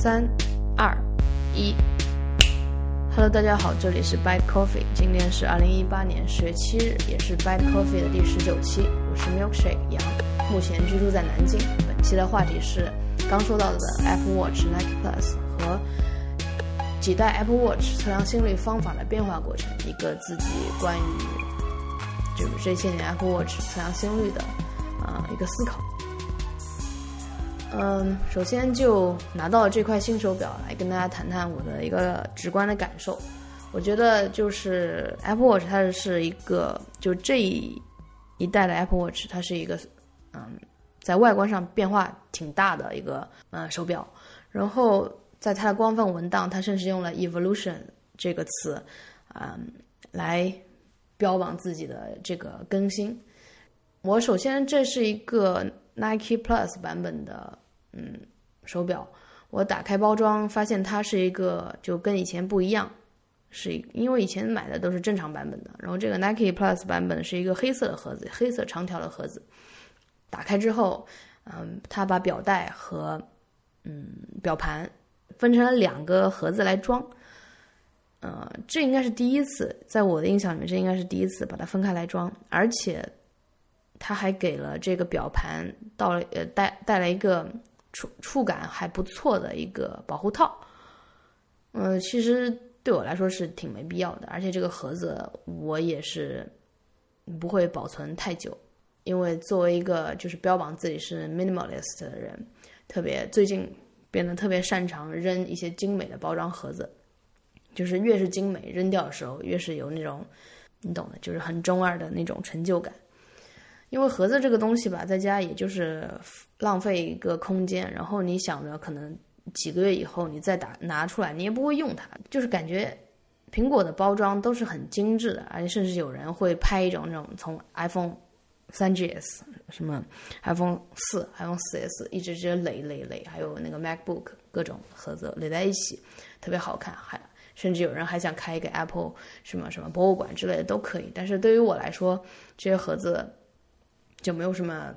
三、二、一。Hello，大家好，这里是 Bad Coffee，今天是二零一八年十月七日，也是 Bad Coffee 的第十九期。我是 Milkshake 杨，目前居住在南京。本期的话题是刚说到的 Apple Watch Nike Plus 和几代 Apple Watch 测量心率方法的变化过程，一个自己关于就是这些年 Apple Watch 测量心率的呃、一个思考。嗯，首先就拿到这块新手表来跟大家谈谈我的一个直观的感受。我觉得就是 Apple Watch 它是一个，就这一一代的 Apple Watch 它是一个，嗯，在外观上变化挺大的一个嗯手表。然后在它的官方文档，它甚至用了 “evolution” 这个词，嗯，来标榜自己的这个更新。我首先这是一个 Nike Plus 版本的嗯手表，我打开包装发现它是一个就跟以前不一样，是因为以前买的都是正常版本的，然后这个 Nike Plus 版本是一个黑色的盒子，黑色长条的盒子。打开之后，嗯，它把表带和嗯表盘分成了两个盒子来装。呃，这应该是第一次，在我的印象里面，这应该是第一次把它分开来装，而且它还给了这个表盘到了呃带带来一个触触感还不错的一个保护套。嗯、其实对我来说是挺没必要的，而且这个盒子我也是不会保存太久，因为作为一个就是标榜自己是 minimalist 的人，特别最近变得特别擅长扔一些精美的包装盒子，就是越是精美，扔掉的时候越是有那种你懂的，就是很中二的那种成就感。因为盒子这个东西吧，在家也就是浪费一个空间，然后你想着可能几个月以后你再打拿出来，你也不会用它，就是感觉苹果的包装都是很精致的，而且甚至有人会拍一种那种从 iPhone 三 GS 什么 iPhone 四、iPhone 四 S 一直直接垒垒垒，还有那个 MacBook 各种盒子垒在一起，特别好看，还甚至有人还想开一个 Apple 什么什么博物馆之类的都可以。但是对于我来说，这些盒子就没有什么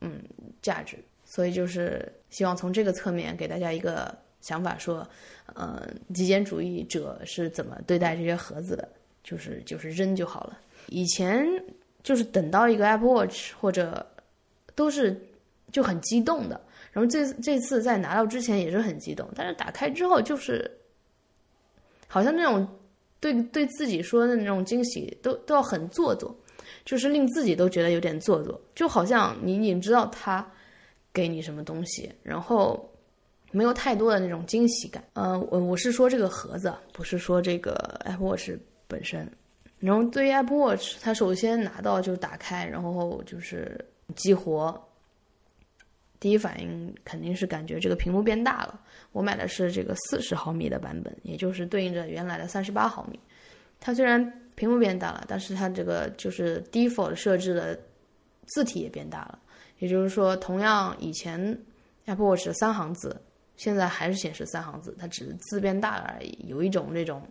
嗯价值，所以就是希望从这个侧面给大家一个想法，说，嗯，极简主义者是怎么对待这些盒子的，就是就是扔就好了。以前就是等到一个 Apple Watch 或者都是就很激动的，然后这这次在拿到之前也是很激动，但是打开之后就是好像那种对对自己说的那种惊喜都都要很做作。就是令自己都觉得有点做作，就好像你已经知道他给你什么东西，然后没有太多的那种惊喜感。嗯、我我是说这个盒子，不是说这个 Apple Watch 本身。然后对于 Apple Watch，它首先拿到就打开，然后就是激活，第一反应肯定是感觉这个屏幕变大了。我买的是这个四十毫米的版本，也就是对应着原来的三十八毫米。它虽然屏幕变大了，但是它这个就是 default 设置的字体也变大了。也就是说，同样以前 Apple Watch 三行字，现在还是显示三行字，它只是字变大了而已，有一种那种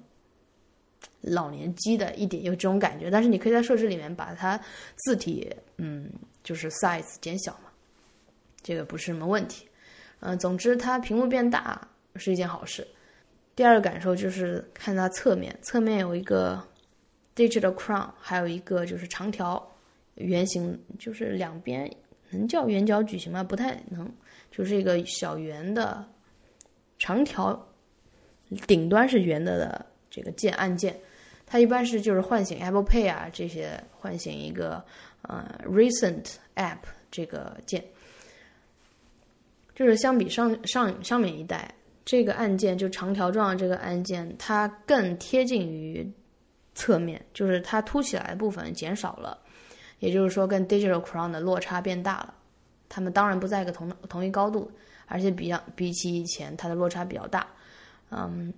老年机的一点有这种感觉。但是你可以在设置里面把它字体，嗯，就是 size 减小嘛，这个不是什么问题。嗯、总之它屏幕变大是一件好事。第二个感受就是看它侧面，侧面有一个 digital crown，还有一个就是长条圆形，就是两边能叫圆角矩形吗？不太能，就是一个小圆的长条，顶端是圆的的这个键按键，它一般是就是唤醒 Apple Pay 啊这些，唤醒一个呃 recent app 这个键，就是相比上上上面一代。这个按键就长条状这个按键，它更贴近于侧面，就是它凸起来的部分减少了，也就是说跟 Digital Crown 的落差变大了。它们当然不在一个同同一高度，而且比较比起以前，它的落差比较大。嗯，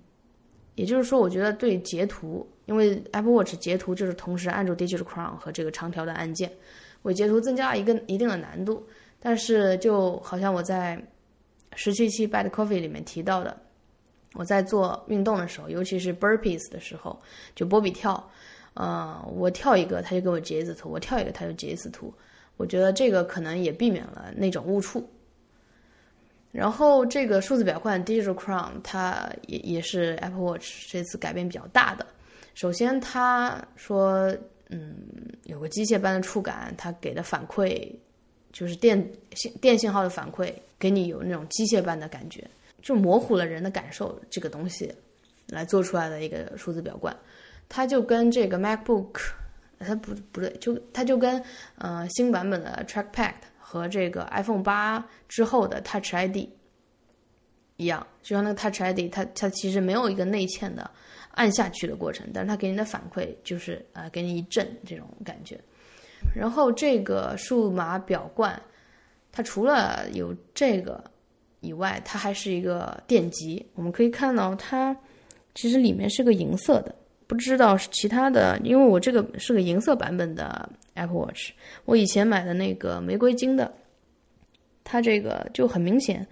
也就是说，我觉得对截图，因为 Apple Watch 截图就是同时按住 Digital Crown 和这个长条的按键，为截图增加了一个一定的难度。但是就好像我在十七期 Bad Coffee 里面提到的，我在做运动的时候，尤其是 burpees 的时候，就波比跳，呃，我跳一个，它就给我截一次图；我跳一个，它就截一次图。我觉得这个可能也避免了那种误触。然后这个数字表冠 Digital Crown 它也也是 Apple Watch 这次改变比较大的。首先，他说，嗯，有个机械般的触感，它给的反馈就是电信电信号的反馈，给你有那种机械般的感觉，就模糊了人的感受。这个东西来做出来的一个数字表冠，它就跟这个 MacBook，它不不对，就它就跟呃新版本的 Trackpad。和这个 iPhone 八之后的 Touch ID 一样，就像那个 Touch ID，它它其实没有一个内嵌的按下去的过程，但是它给你的反馈就是呃给你一震这种感觉。然后这个数码表冠，它除了有这个以外，它还是一个电极。我们可以看到它其实里面是个银色的，不知道是其他的，因为我这个是个银色版本的。Apple Watch，我以前买的那个玫瑰金的，它这个就很明显，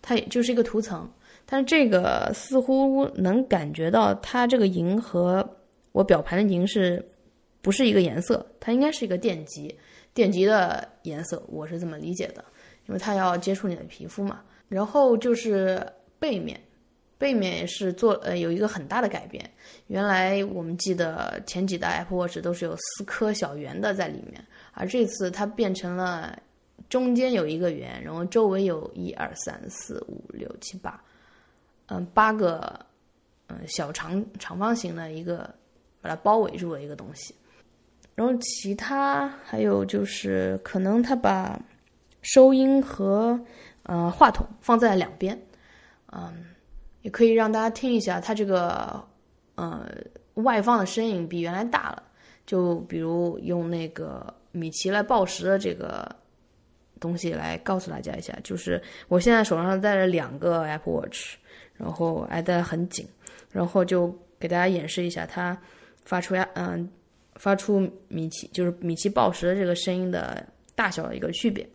它也就是一个涂层，但是这个似乎能感觉到它这个银和我表盘的银是不是一个颜色？它应该是一个电极，电极的颜色，我是这么理解的，因为它要接触你的皮肤嘛。然后就是背面。背面也是做呃有一个很大的改变，原来我们记得前几代 Apple Watch 都是有四颗小圆的在里面，而这次它变成了中间有一个圆，然后周围有一二三四五六七八，嗯八个嗯小长长方形的一个把它包围住的一个东西，然后其他还有就是可能它把收音和呃话筒放在两边，嗯。也可以让大家听一下，它这个呃外放的声音比原来大了。就比如用那个米奇来报时的这个东西来告诉大家一下，就是我现在手上戴着两个 Apple Watch，然后挨得很紧，然后就给大家演示一下它发出呀嗯发出米奇就是米奇报时的这个声音的大小的一个区别。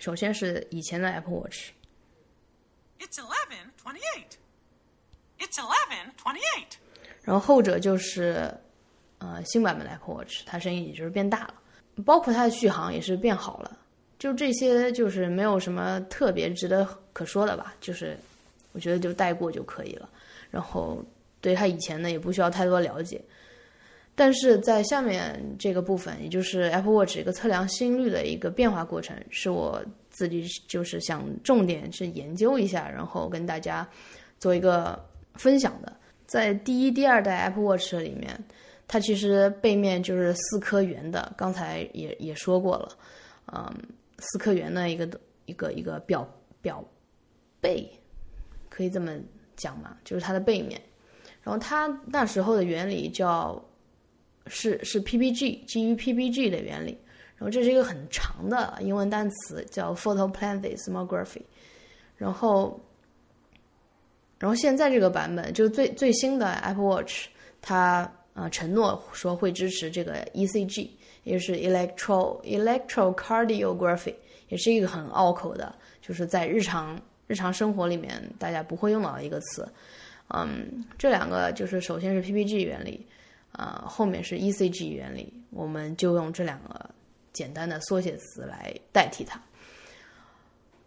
首先是以前的 Apple Watch。It's eleven twenty-eight. It's eleven twenty-eight. 然后后者就是，呃，新版本的 Apple Watch，它声音也就是变大了，包括它的续航也是变好了。就这些，就是没有什么特别值得可说的吧。就是我觉得就带过就可以了。然后对它以前呢，也不需要太多了解。但是在下面这个部分，也就是 Apple Watch 一个测量心率的一个变化过程，是我。自己就是想重点去研究一下，然后跟大家做一个分享的。在第一、第二代 Apple Watch 里面，它其实背面就是四颗圆的，刚才也也说过了，嗯，四颗圆的一个一个一个表表背，可以这么讲嘛，就是它的背面。然后它那时候的原理叫是是 PPG 基于 PPG 的原理。然后这是一个很长的英文单词，叫 Photoplethysmography。然后，然后现在这个版本就是最最新的 Apple Watch，它呃承诺说会支持这个 ECG，也就是 Electro Electrocardiography，也是一个很拗口的，就是在日常日常生活里面大家不会用到的一个词。嗯，这两个就是首先是 PPG 原理，呃，后面是 ECG 原理，我们就用这两个。简单的缩写词来代替它。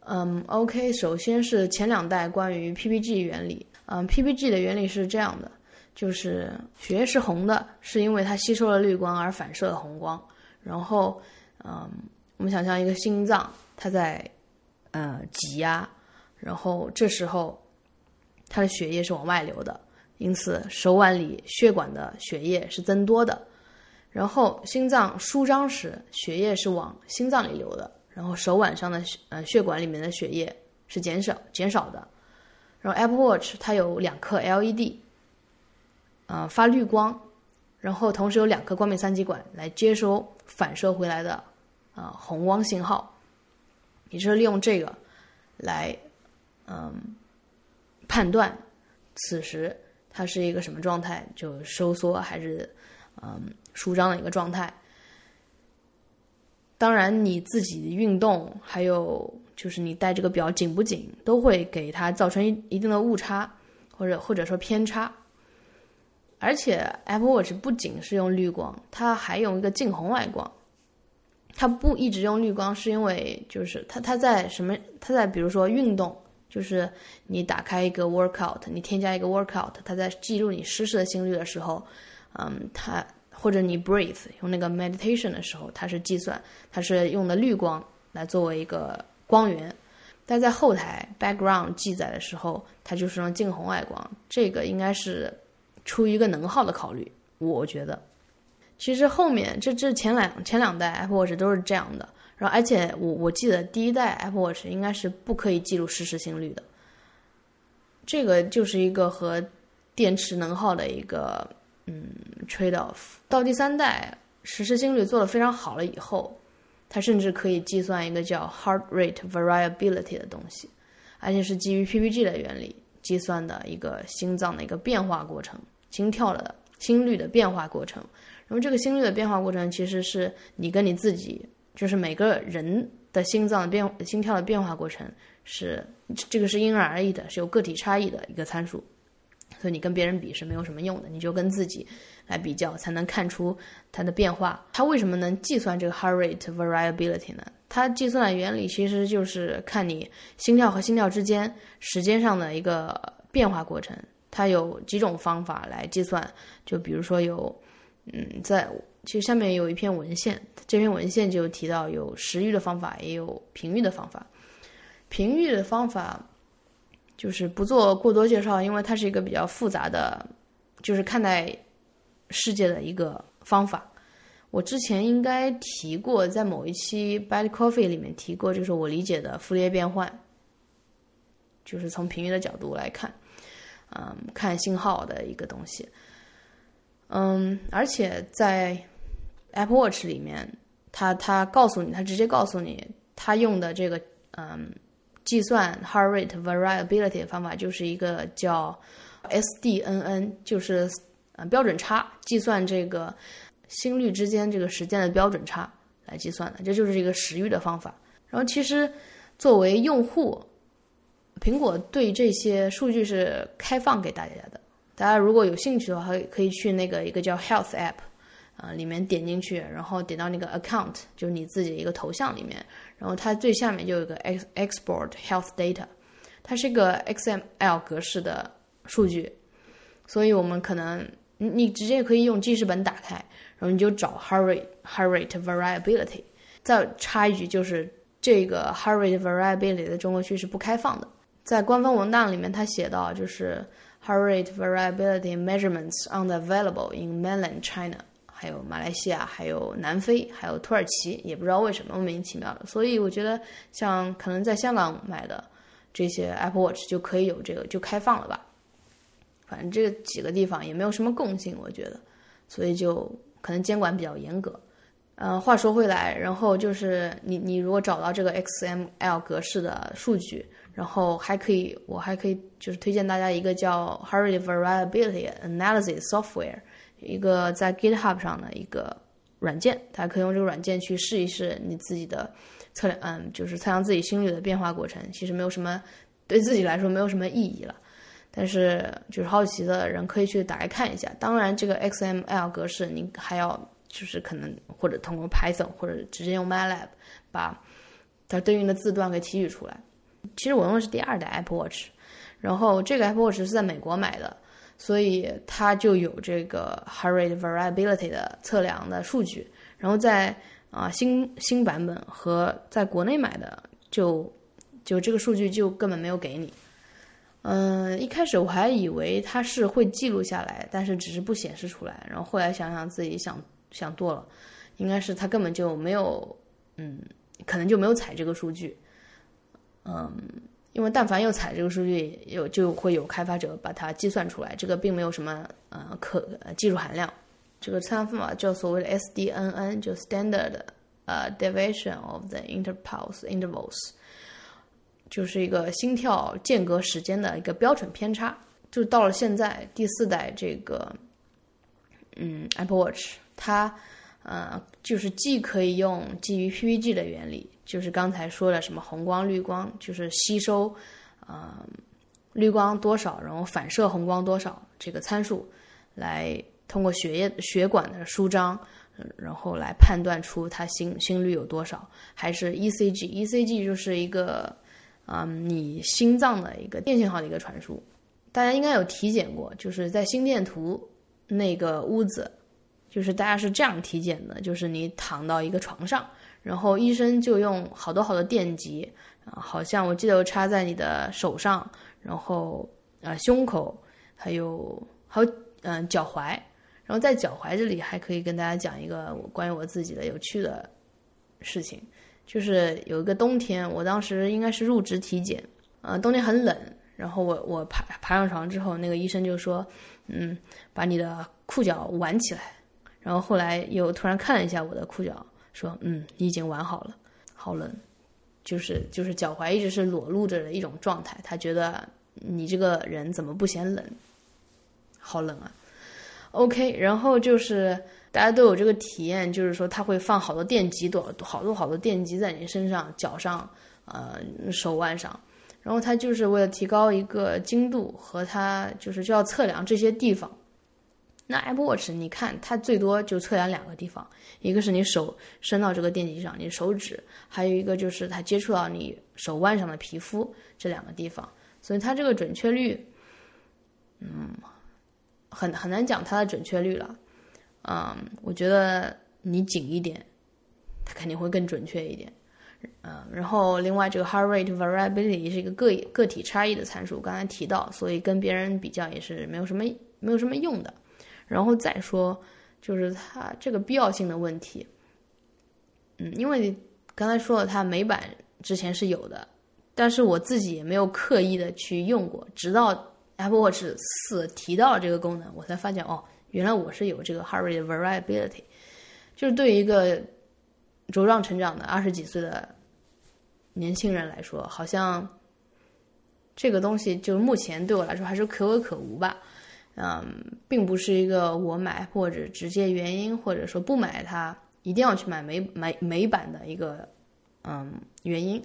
嗯，OK，首先是前两代关于 PPG 原理。嗯，PPG 的原理是这样的，就是血液是红的，是因为它吸收了绿光而反射了红光。然后，嗯，我们想象一个心脏，它在呃挤压，然后这时候它的血液是往外流的，因此手腕里血管的血液是增多的。然后心脏舒张时，血液是往心脏里流的，然后手腕上的呃血管里面的血液是减少减少的。然后 Apple Watch 它有两颗 LED，呃发绿光，然后同时有两颗光敏三极管来接收反射回来的啊红光信号，也就是利用这个来嗯判断此时它是一个什么状态，就收缩还是嗯。舒张的一个状态。当然，你自己运动，还有就是你戴这个表紧不紧，都会给它造成一一定的误差，或者或者说偏差。而且，Apple Watch 不仅是用绿光，它还用一个近红外光。它不一直用绿光，是因为就是它它在什么？它在比如说运动，就是你打开一个 workout，你添加一个 workout，它在记录你实时的心率的时候，嗯，它或者你 breathe 用那个 meditation 的时候，它是计算，它是用的绿光来作为一个光源。但在后台 background 记载的时候，它就是用近红外光，这个应该是出于一个能耗的考虑，我觉得。其实后面这这前两前两代 Apple Watch 都是这样的，然后而且我我记得第一代 Apple Watch 应该是不可以记录实时心率的，这个就是一个和电池能耗的一个嗯 trade off。到第三代实时心率做的非常好了以后。它甚至可以计算一个叫 heart rate variability 的东西，而且是基于 PPG 的原理计算的一个心脏的一个变化过程，心跳的心率的变化过程。然后这个心率的变化过程，其实是你跟你自己，就是每个人的心脏变心跳的变化过程是这个是因人而异的，是有个体差异的一个参数。所以你跟别人比是没有什么用的，你就跟自己来比较，才能看出它的变化。它为什么能计算这个 heart rate variability 呢？它计算的原理其实就是看你心跳和心跳之间时间上的一个变化过程。它有几种方法来计算，就比如说有，嗯，在其实下面有一篇文献，这篇文献就提到有时域的方法，也有频率的方法。频率的方法。就是不做过多介绍，因为它是一个比较复杂的，就是看待世界的一个方法。我之前应该提过，在某一期 Bad Coffee 里面提过，就是我理解的傅里叶变换，就是从频率的角度来看，嗯，看信号的一个东西。嗯，而且在 Apple Watch 里面，它它告诉你，它直接告诉你，它用的这个嗯。计算 heart rate variability 的方法就是一个叫 SDNN，就是呃标准差，计算这个心率之间这个时间的标准差来计算的，这就是一个时域的方法。然后其实作为用户，苹果对这些数据是开放给大家的，大家如果有兴趣的话，可以可以去那个一个叫 Health App。呃，里面点进去，然后点到那个 account，就是你自己的一个头像里面，然后它最下面就有个 export health data，它是一个 XML 格式的数据，所以我们可能你你直接可以用记事本打开，然后你就找 harry harry variability。再插一句，就是这个 heart rate variability 的中国区是不开放的，在官方文档里面它写到就是 heart rate variability measurements unavailable in mainland China。还有马来西亚，还有南非，还有土耳其，也不知道为什么莫名其妙的。所以我觉得，像可能在香港买的这些 Apple Watch 就可以有这个，就开放了吧。反正这几个地方也没有什么共性，我觉得，所以就可能监管比较严格。嗯，话说回来，然后就是你你如果找到这个 XML 格式的数据，然后还可以，我还可以就是推荐大家一个叫 Hurry Variability Analysis Software。一个在 GitHub 上的一个软件，大家可以用这个软件去试一试你自己的测量，嗯，就是测量自己心率的变化过程。其实没有什么对自己来说没有什么意义了，但是就是好奇的人可以去打开看一下。当然，这个 XML 格式你还要就是可能或者通过 Python 或者直接用 MATLAB 把它对应的字段给提取出来。其实我用的是第二代 Apple Watch，然后这个 Apple Watch 是在美国买的。所以它就有这个 heart rate variability 的测量的数据，然后在啊新新版本和在国内买的就就这个数据就根本没有给你。嗯，一开始我还以为它是会记录下来，但是只是不显示出来。然后后来想想自己想想多了，应该是它根本就没有，嗯，可能就没有采这个数据，嗯。因为但凡有采这个数据，有就会有开发者把它计算出来，这个并没有什么呃可技术含量。这个测量方法叫所谓的 SDNN，就 Standard 呃 Deviation of the Interpulse Intervals，就是一个心跳间隔时间的一个标准偏差。就到了现在第四代这个嗯 Apple Watch，它呃就是既可以用基于 PPG 的原理。就是刚才说的什么红光、绿光，就是吸收，呃，绿光多少，然后反射红光多少这个参数，来通过血液血管的舒张然后来判断出他心心率有多少，还是 ECG？ECG 就是一个，嗯，你心脏的一个电信号的一个传输。大家应该有体检过，就是在心电图那个屋子，就是大家是这样体检的，就是你躺到一个床上，然后医生就用好多好多电极，啊，好像我记得插在你的手上，然后啊胸口，还有还有嗯脚踝。然后在脚踝这里还可以跟大家讲一个关于我自己的有趣的事情，就是有一个冬天，我当时应该是入职体检，呃，冬天很冷，然后我我爬爬上床之后，那个医生就说，嗯，把你的裤脚挽起来，然后后来又突然看了一下我的裤脚，说，嗯，你已经完好了，好冷，就是就是脚踝一直是裸露着的一种状态，他觉得你这个人怎么不嫌冷，好冷啊。OK，然后就是大家都有这个体验，就是说他会放好多电极，多好多好多电极在你身上、脚上、呃手腕上，然后他就是为了提高一个精度和他就是就要测量这些地方。那 Apple Watch 你看它最多就测量两个地方，一个是你手伸到这个电极上，你手指，还有一个就是它接触到你手腕上的皮肤这两个地方，所以它这个准确率，嗯。很很难讲它的准确率了，嗯，我觉得你紧一点，它肯定会更准确一点，嗯，然后另外这个 heart rate variability 是一个个个体差异的参数，刚才提到，所以跟别人比较也是没有什么没有什么用的。然后再说就是它这个必要性的问题，嗯，因为刚才说了它美版之前是有的，但是我自己也没有刻意的去用过，直到。Apple Watch 四提到了这个功能，我才发现哦，原来我是有这个 heart rate variability，就是对于一个茁壮成长的二十几岁的年轻人来说，好像这个东西就目前对我来说还是可有可无吧。嗯，并不是一个我买或者直接原因，或者说不买它一定要去买美美美版的一个嗯原因，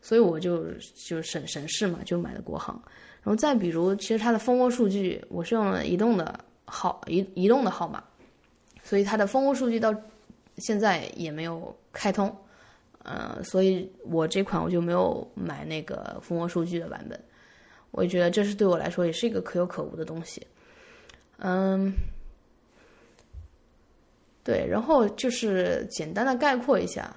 所以我就就省省事嘛，就买了国行。然后再比如，其实它的蜂窝数据我是用了移动的号移移动的号码，所以它的蜂窝数据到现在也没有开通，呃，所以我这款我就没有买那个蜂窝数据的版本。我觉得这是对我来说也是一个可有可无的东西。嗯，对，然后就是简单的概括一下，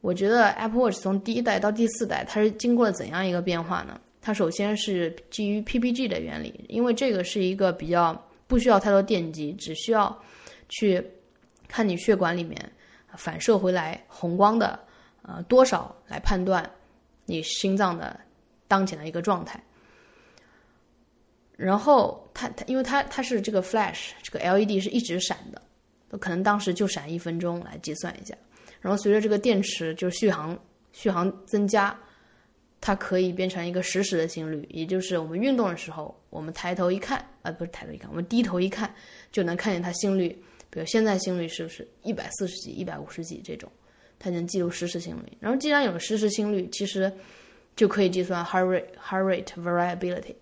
我觉得 Apple Watch 从第一代到第四代，它是经过了怎样一个变化呢？它首先是基于 PPG 的原理，因为这个是一个比较不需要太多电极，只需要去看你血管里面反射回来红光的呃多少来判断你心脏的当前的一个状态。然后它它因为它它是这个 flash 这个 LED 是一直闪的，可能当时就闪一分钟来计算一下。然后随着这个电池就续航续航增加。它可以变成一个实时的心率，也就是我们运动的时候，我们抬头一看，啊，不是抬头一看，我们低头一看，就能看见它心率。比如现在心率是不是一百四十几、一百五十几这种，它能记录实时心率。然后既然有了实时心率，其实就可以计算 heart rate heart rate variability。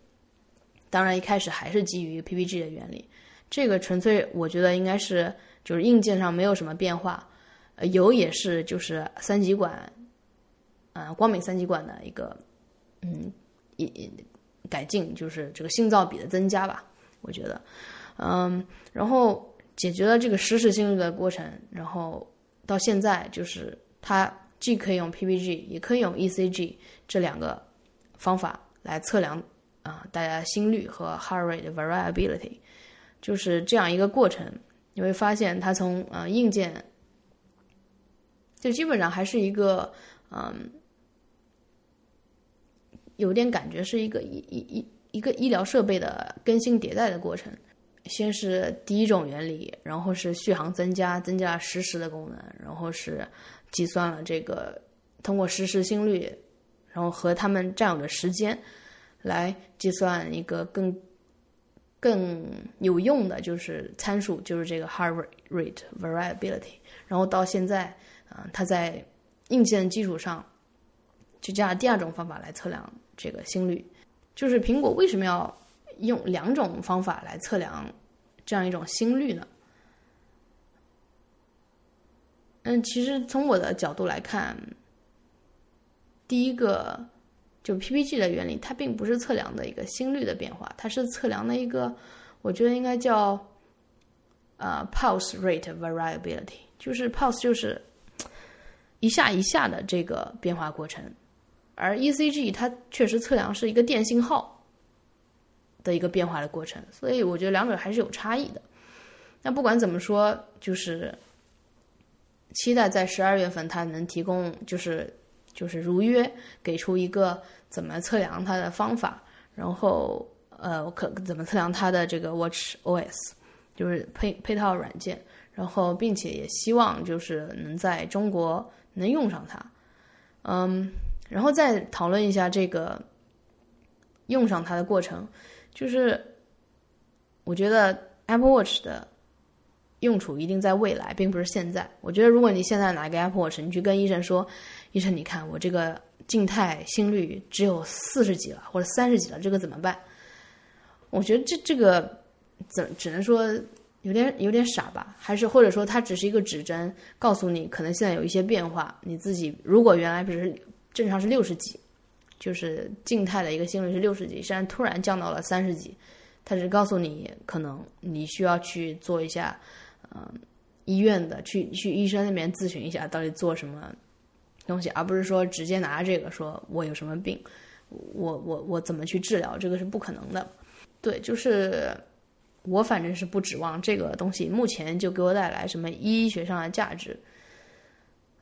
当然，一开始还是基于 PPG 的原理，这个纯粹我觉得应该是就是硬件上没有什么变化，呃，有也是就是三极管。啊，光敏三极管的一个，嗯，一改进就是这个信噪比的增加吧，我觉得，嗯，然后解决了这个实时性率的过程，然后到现在就是它既可以用 PPG，也可以用 ECG 这两个方法来测量啊大家心率和 heart rate variability，就是这样一个过程，你会发现它从呃硬件就基本上还是一个嗯。有点感觉是一个一一一一个医疗设备的更新迭代的过程，先是第一种原理，然后是续航增加，增加了实时的功能，然后是计算了这个通过实时心率，然后和他们占有的时间来计算一个更更有用的就是参数，就是这个 heart rate variability，然后到现在，嗯，它在硬件基础上就加了第二种方法来测量。这个心率，就是苹果为什么要用两种方法来测量这样一种心率呢？嗯，其实从我的角度来看，第一个就 PPG 的原理，它并不是测量的一个心率的变化，它是测量的一个，我觉得应该叫呃 pulse rate variability，就是 pulse 就是一下一下的这个变化过程，而 ECG 它确实测量是一个电信号的一个变化的过程，所以我觉得两者还是有差异的。那不管怎么说，就是期待在十二月份它能提供，就是就是如约给出一个怎么测量它的方法，然后呃可怎么测量它的这个 Watch OS，就是配配套软件，然后并且也希望就是能在中国能用上它，嗯，然后再讨论一下这个用上它的过程，就是我觉得 Apple Watch 的。用处一定在未来，并不是现在。我觉得，如果你现在拿一个 Apple Watch，你去跟医生说：“医生，你看我这个静态心率只有四十几了，或者三十几了，这个怎么办？”我觉得这这个怎只能说有点有点傻吧？还是或者说它只是一个指针，告诉你可能现在有一些变化。你自己如果原来不是正常是六十几，就是静态的一个心率是六十几，现在突然降到了三十几，它只告诉你可能你需要去做一下。嗯，医院的去去医生那边咨询一下，到底做什么东西，而不是说直接拿这个说我有什么病，我我我怎么去治疗，这个是不可能的。对，就是我反正是不指望这个东西目前就给我带来什么医学上的价值。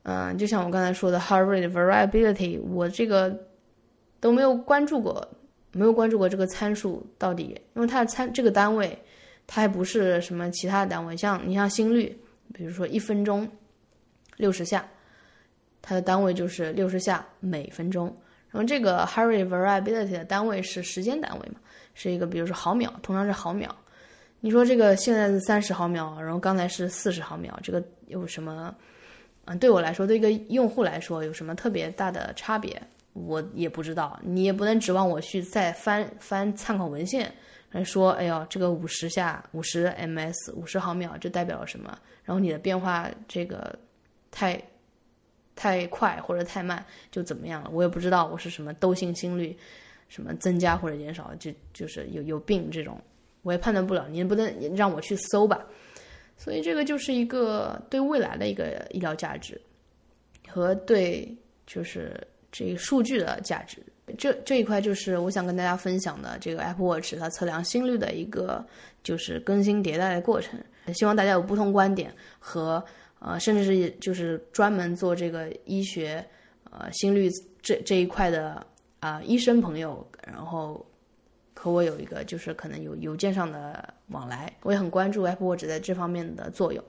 嗯，就像我刚才说的 heart rate variability，我这个都没有关注过，没有关注过这个参数到底，因为它的参这个单位。它还不是什么其他的单位，像你像心率，比如说一分钟六十下，它的单位就是六十下每分钟。然后这个 heart rate variability 的单位是时间单位嘛，是一个比如说毫秒，通常是毫秒。你说这个现在是三十毫秒，然后刚才是四十毫秒，这个有什么？嗯，对我来说，对一个用户来说有什么特别大的差别？我也不知道，你也不能指望我去再翻翻参考文献。来说，哎呦，这个五十下五十 ms 五十毫秒，这代表了什么？然后你的变化这个太太快或者太慢就怎么样了？我也不知道我是什么窦性心率，什么增加或者减少，就就是有有病这种，我也判断不了。你不能让我去搜吧？所以这个就是一个对未来的一个医疗价值和对就是这个数据的价值。这这一块就是我想跟大家分享的这个 Apple Watch 它测量心率的一个就是更新迭代的过程。希望大家有不同观点和呃，甚至是就是专门做这个医学呃心率这这一块的啊医生朋友，然后和我有一个就是可能有邮件上的往来。我也很关注 Apple Watch 在这方面的作用。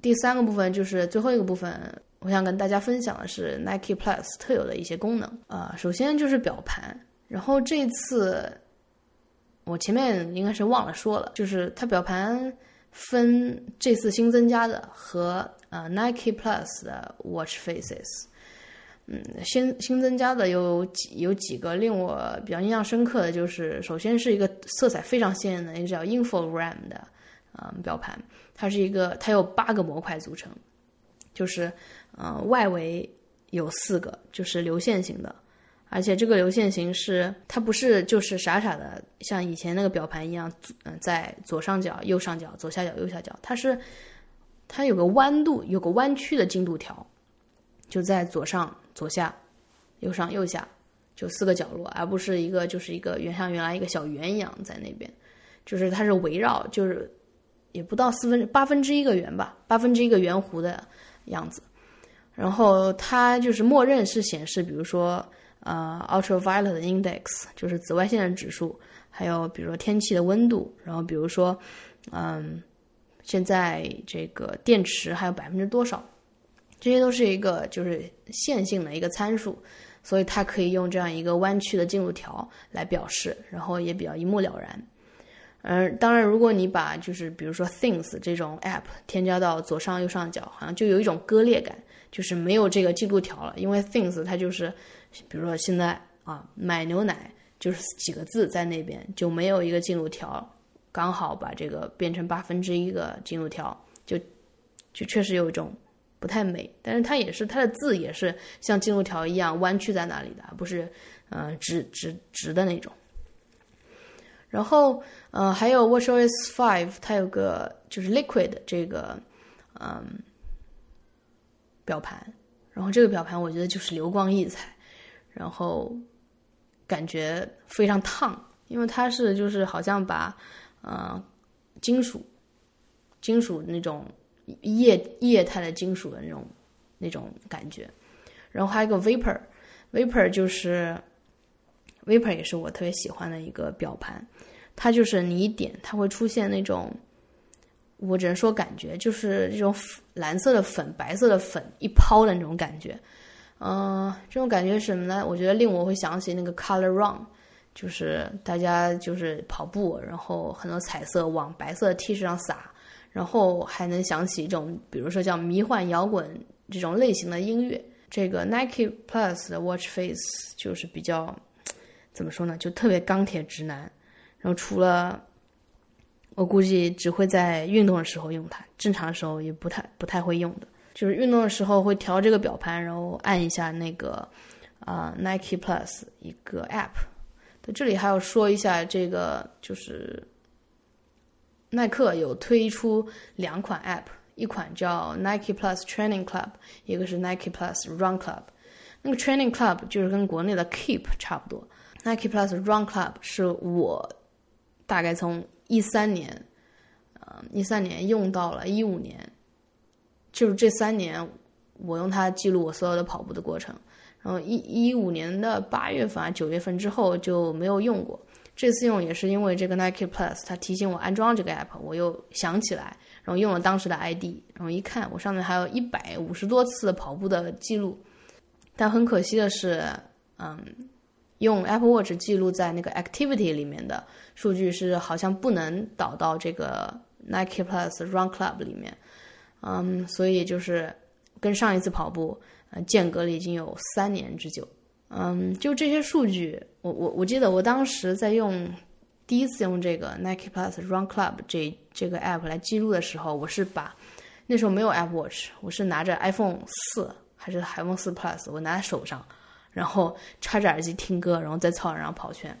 第三个部分就是最后一个部分。我想跟大家分享的是 Nike Plus 特有的一些功能啊，首先就是表盘，然后这次我前面应该是忘了说了，就是它表盘分这次新增加的和呃 Nike Plus 的 Watch Faces，嗯，新新增加的有几有几个令我比较印象深刻的就是，首先是一个色彩非常鲜艳的一个叫 Infogram 的嗯表盘，它是一个它有八个模块组成，就是。呃，外围有四个，就是流线型的，而且这个流线型是它不是就是傻傻的像以前那个表盘一样，嗯，在左上角、右上角、左下角、右下角，它是它有个弯度，有个弯曲的精度条，就在左上、左下、右上、右下，就四个角落，而不是一个就是一个原像原来一个小圆一样在那边，就是它是围绕，就是也不到四分八分之一个圆吧，八分之一个圆弧的样子。然后它就是默认是显示，比如说呃，ultraviolet index 就是紫外线的指数，还有比如说天气的温度，然后比如说嗯，现在这个电池还有百分之多少，这些都是一个就是线性的一个参数，所以它可以用这样一个弯曲的进度条来表示，然后也比较一目了然。嗯，当然，如果你把就是比如说 Things 这种 app 添加到左上右上角，好像就有一种割裂感。就是没有这个进度条了，因为 things 它就是，比如说现在啊买牛奶就是几个字在那边就没有一个进度条，刚好把这个变成八分之一个进度条，就就确实有一种不太美。但是它也是它的字也是像进度条一样弯曲在那里的，不是呃直直直的那种。然后呃还有 WatchOS Five，它有个就是 Liquid 这个嗯表盘，然后这个表盘我觉得就是流光溢彩，然后感觉非常烫，因为它是就是好像把呃金属金属那种液液态的金属的那种那种感觉，然后还有一个 Vapor，Vapor 就是 Vapor 也是我特别喜欢的一个表盘，它就是你一点它会出现那种。我只能说感觉就是这种蓝色的粉、白色的粉一抛的那种感觉，嗯，这种感觉是什么呢？我觉得令我会想起那个 Color Run，就是大家就是跑步，然后很多彩色往白色的 T 恤上撒，然后还能想起一种，比如说叫迷幻摇滚这种类型的音乐。这个 Nike Plus 的 Watch Face 就是比较怎么说呢？就特别钢铁直男，然后除了。我估计只会在运动的时候用它，正常的时候也不太不太会用的。就是运动的时候会调这个表盘，然后按一下那个啊 Nike Plus 一个 App。在这里还要说一下，这个就是耐克有推出两款 App，一款叫 Nike Plus Training Club，一个是 Nike Plus Run Club。那个 Training Club 就是跟国内的 Keep 差不多，Nike Plus Run Club 是我大概从一三年，呃，一三年用到了一五年，就是这三年，我用它记录我所有的跑步的过程。然后一一五年的八月份啊九月份之后就没有用过。这次用也是因为这个 Nike Plus，它提醒我安装这个 app，我又想起来，然后用了当时的 ID，然后一看，我上面还有一百五十多次跑步的记录。但很可惜的是，嗯。用 Apple Watch 记录在那个 Activity 里面的数据是好像不能导到这个 Nike Plus Run Club 里面，嗯，所以就是跟上一次跑步呃间隔了已经有三年之久，嗯，就这些数据，我我我记得我当时在用第一次用这个 Nike Plus Run Club 这这个 App 来记录的时候，我是把那时候没有 Apple Watch，我是拿着 iPhone 四还是 iPhone 四 Plus，我拿在手上。然后插着耳机听歌，然后在操场上跑圈。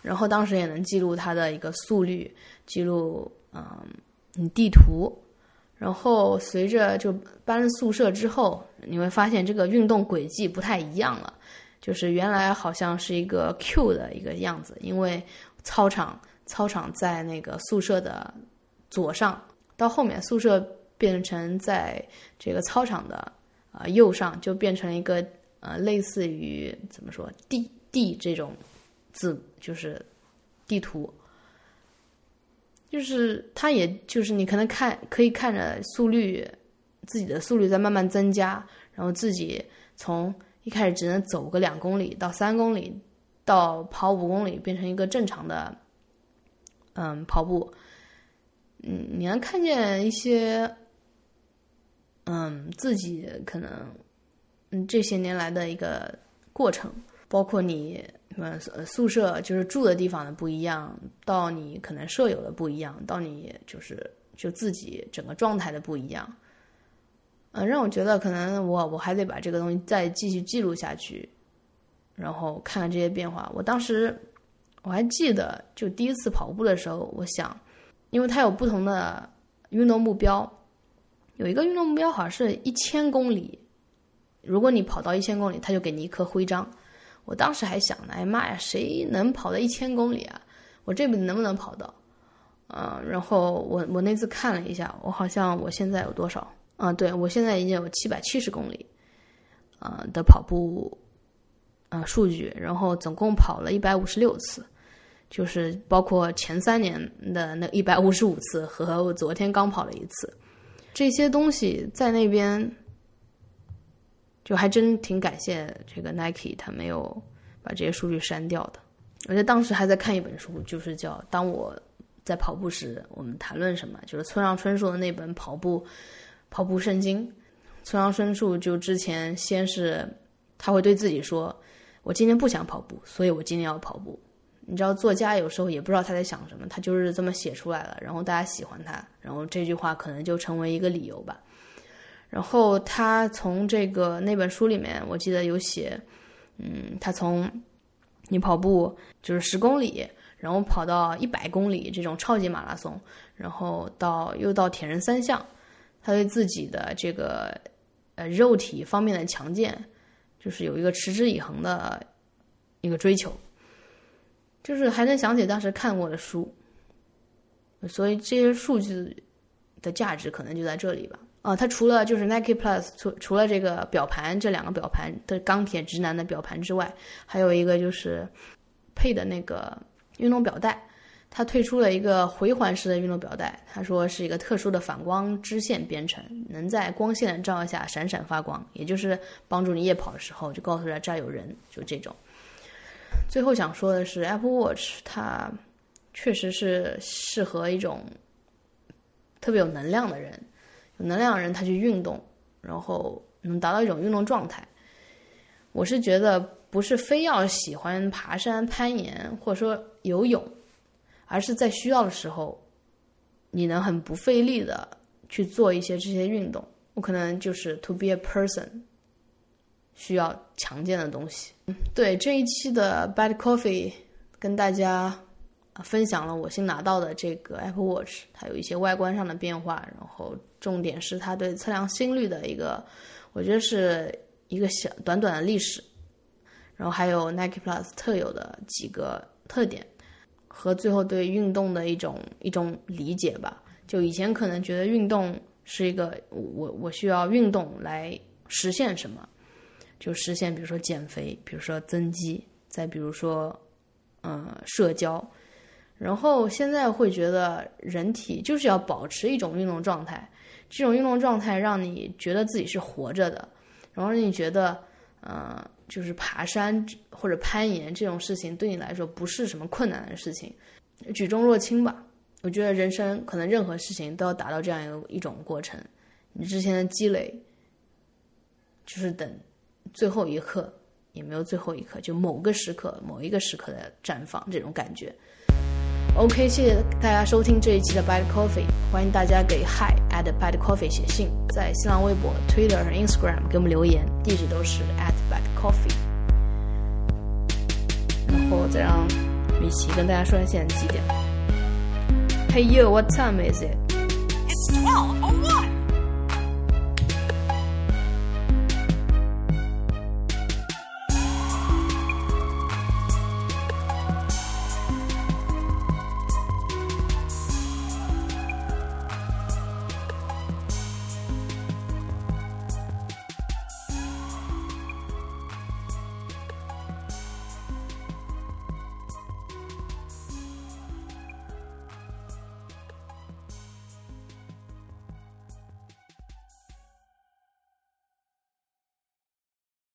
然后当时也能记录它的一个速率，记录嗯地图。然后随着就搬宿舍之后，你会发现这个运动轨迹不太一样了。就是原来好像是一个 Q 的一个样子，因为操场操场在那个宿舍的左上，到后面宿舍变成在这个操场的啊右上，就变成一个。呃，类似于怎么说地地这种字，就是地图，就是它，也就是你可能看可以看着速率，自己的速率在慢慢增加，然后自己从一开始只能走个两公里到三公里，到跑五公里变成一个正常的，嗯，跑步，嗯，你能看见一些，嗯，自己可能。嗯，这些年来的一个过程，包括你呃宿舍就是住的地方的不一样，到你可能舍友的不一样，到你就是就自己整个状态的不一样，嗯，让我觉得可能我我还得把这个东西再继续记录下去，然后看看这些变化。我当时我还记得，就第一次跑步的时候，我想，因为它有不同的运动目标，有一个运动目标好像是一千公里。如果你跑到一千公里，他就给你一颗徽章。我当时还想呢，哎妈呀，谁能跑到一千公里啊？我这辈子能不能跑到？嗯，然后我我那次看了一下，我好像我现在有多少？啊，对我现在已经有七百七十公里，呃的跑步，呃数据，然后总共跑了一百五十六次，就是包括前三年的那一百五十五次和我昨天刚跑了一次，这些东西在那边。就还真挺感谢这个 Nike，他没有把这些数据删掉的。而且当时还在看一本书，就是叫《当我在跑步时，我们谈论什么》，就是村上春树的那本跑步跑步圣经。村上春树就之前先是他会对自己说：“我今天不想跑步，所以我今天要跑步。”你知道，作家有时候也不知道他在想什么，他就是这么写出来了，然后大家喜欢他，然后这句话可能就成为一个理由吧。然后他从这个那本书里面，我记得有写，嗯，他从你跑步就是十公里，然后跑到一百公里这种超级马拉松，然后到又到铁人三项，他对自己的这个呃肉体方面的强健，就是有一个持之以恒的一个追求，就是还能想起当时看过的书，所以这些数据的价值可能就在这里吧。啊，它除了就是 Nike Plus 除除了这个表盘这两个表盘的钢铁直男的表盘之外，还有一个就是配的那个运动表带，它推出了一个回环式的运动表带，他说是一个特殊的反光支线编程，能在光线的照耀下闪闪发光，也就是帮助你夜跑的时候就告诉他这儿有人，就这种。最后想说的是，Apple Watch 它确实是适合一种特别有能量的人。能量人，他去运动，然后能达到一种运动状态。我是觉得，不是非要喜欢爬山、攀岩，或者说游泳，而是在需要的时候，你能很不费力的去做一些这些运动。我可能就是 to be a person，需要强健的东西。对这一期的 Bad Coffee，跟大家分享了我新拿到的这个 Apple Watch，它有一些外观上的变化，然后。重点是它对测量心率的一个，我觉得是一个小短短的历史，然后还有 Nike Plus 特有的几个特点，和最后对运动的一种一种理解吧。就以前可能觉得运动是一个我我需要运动来实现什么，就实现比如说减肥，比如说增肌，再比如说嗯社交，然后现在会觉得人体就是要保持一种运动状态。这种运动状态让你觉得自己是活着的，然后让你觉得，呃，就是爬山或者攀岩这种事情对你来说不是什么困难的事情，举重若轻吧。我觉得人生可能任何事情都要达到这样一个一种过程，你之前的积累，就是等最后一刻，也没有最后一刻，就某个时刻、某一个时刻的绽放这种感觉。OK，谢谢大家收听这一期的 Bad Coffee，欢迎大家给 Hi at Bad Coffee 写信，在新浪微博、Twitter 和 Instagram 给我们留言，地址都是 at Bad Coffee。然后再让米奇跟大家说一下现在几点。Hey you, what time is it? It's twelve oh one.